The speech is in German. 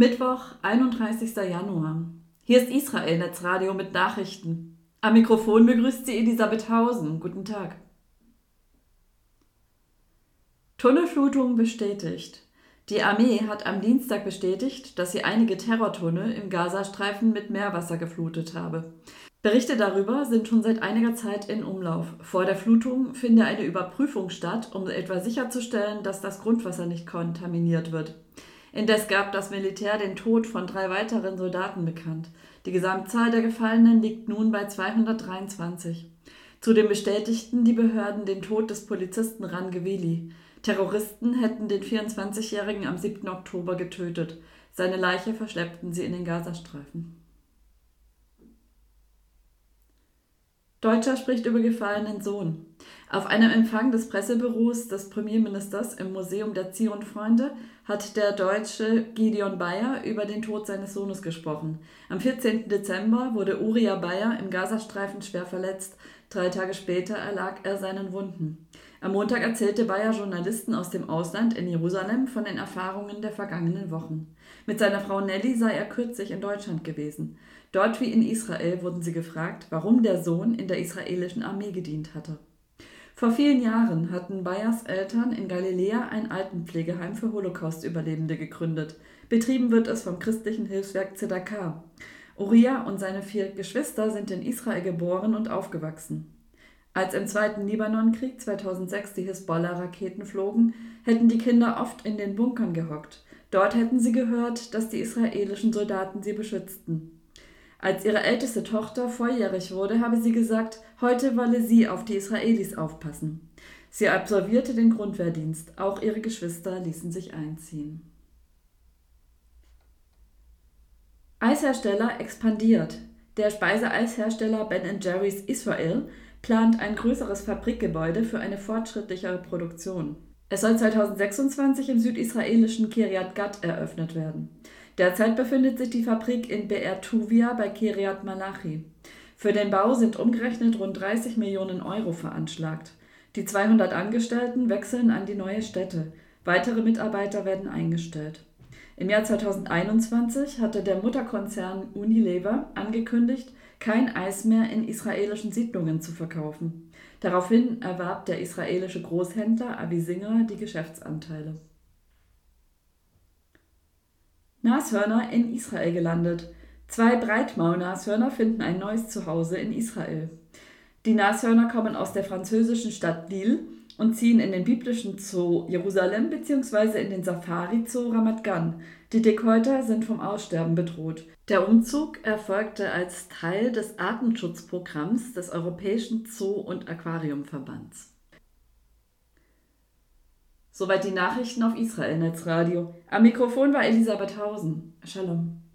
Mittwoch, 31. Januar. Hier ist Israel Netzradio mit Nachrichten. Am Mikrofon begrüßt sie Elisabeth Hausen. Guten Tag. Tunnelflutung bestätigt. Die Armee hat am Dienstag bestätigt, dass sie einige Terrortunnel im Gazastreifen mit Meerwasser geflutet habe. Berichte darüber sind schon seit einiger Zeit in Umlauf. Vor der Flutung finde eine Überprüfung statt, um etwa sicherzustellen, dass das Grundwasser nicht kontaminiert wird. Indes gab das Militär den Tod von drei weiteren Soldaten bekannt. Die Gesamtzahl der Gefallenen liegt nun bei 223. Zudem bestätigten die Behörden den Tod des Polizisten Rangewili. Terroristen hätten den 24-Jährigen am 7. Oktober getötet. Seine Leiche verschleppten sie in den Gazastreifen. Deutscher spricht über gefallenen Sohn. Auf einem Empfang des Pressebüros des Premierministers im Museum der Zion-Freunde hat der Deutsche Gideon Bayer über den Tod seines Sohnes gesprochen. Am 14. Dezember wurde Uriah Bayer im Gazastreifen schwer verletzt. Drei Tage später erlag er seinen Wunden. Am Montag erzählte Bayer Journalisten aus dem Ausland in Jerusalem von den Erfahrungen der vergangenen Wochen. Mit seiner Frau Nelly sei er kürzlich in Deutschland gewesen. Dort wie in Israel wurden sie gefragt, warum der Sohn in der israelischen Armee gedient hatte. Vor vielen Jahren hatten Bayers Eltern in Galiläa ein Altenpflegeheim für Holocaust-Überlebende gegründet. Betrieben wird es vom christlichen Hilfswerk Tzedakah. Uriah und seine vier Geschwister sind in Israel geboren und aufgewachsen. Als im Zweiten Libanonkrieg 2006 die Hisbollah-Raketen flogen, hätten die Kinder oft in den Bunkern gehockt. Dort hätten sie gehört, dass die israelischen Soldaten sie beschützten. Als ihre älteste Tochter volljährig wurde, habe sie gesagt, heute wolle sie auf die Israelis aufpassen. Sie absolvierte den Grundwehrdienst, auch ihre Geschwister ließen sich einziehen. Eishersteller expandiert. Der Speiseeishersteller Ben Jerry's Israel plant ein größeres Fabrikgebäude für eine fortschrittlichere Produktion. Es soll 2026 im südisraelischen Kiryat Gat eröffnet werden. Derzeit befindet sich die Fabrik in Be'er Tuvia bei Kiryat Malachi. Für den Bau sind umgerechnet rund 30 Millionen Euro veranschlagt. Die 200 Angestellten wechseln an die neue Stätte. Weitere Mitarbeiter werden eingestellt. Im Jahr 2021 hatte der Mutterkonzern Unilever angekündigt, kein Eis mehr in israelischen Siedlungen zu verkaufen. Daraufhin erwarb der israelische Großhändler Avisinger die Geschäftsanteile. Nashörner in Israel gelandet. Zwei Breitmaulnashörner finden ein neues Zuhause in Israel. Die Nashörner kommen aus der französischen Stadt Lille und ziehen in den biblischen Zoo Jerusalem bzw. in den Safari Zoo Ramat Gan. Die Dickhäuter sind vom Aussterben bedroht. Der Umzug erfolgte als Teil des Artenschutzprogramms des Europäischen Zoo- und Aquariumverbands. Soweit die Nachrichten auf Israel Netzradio. Am Mikrofon war Elisabeth Hausen. Shalom.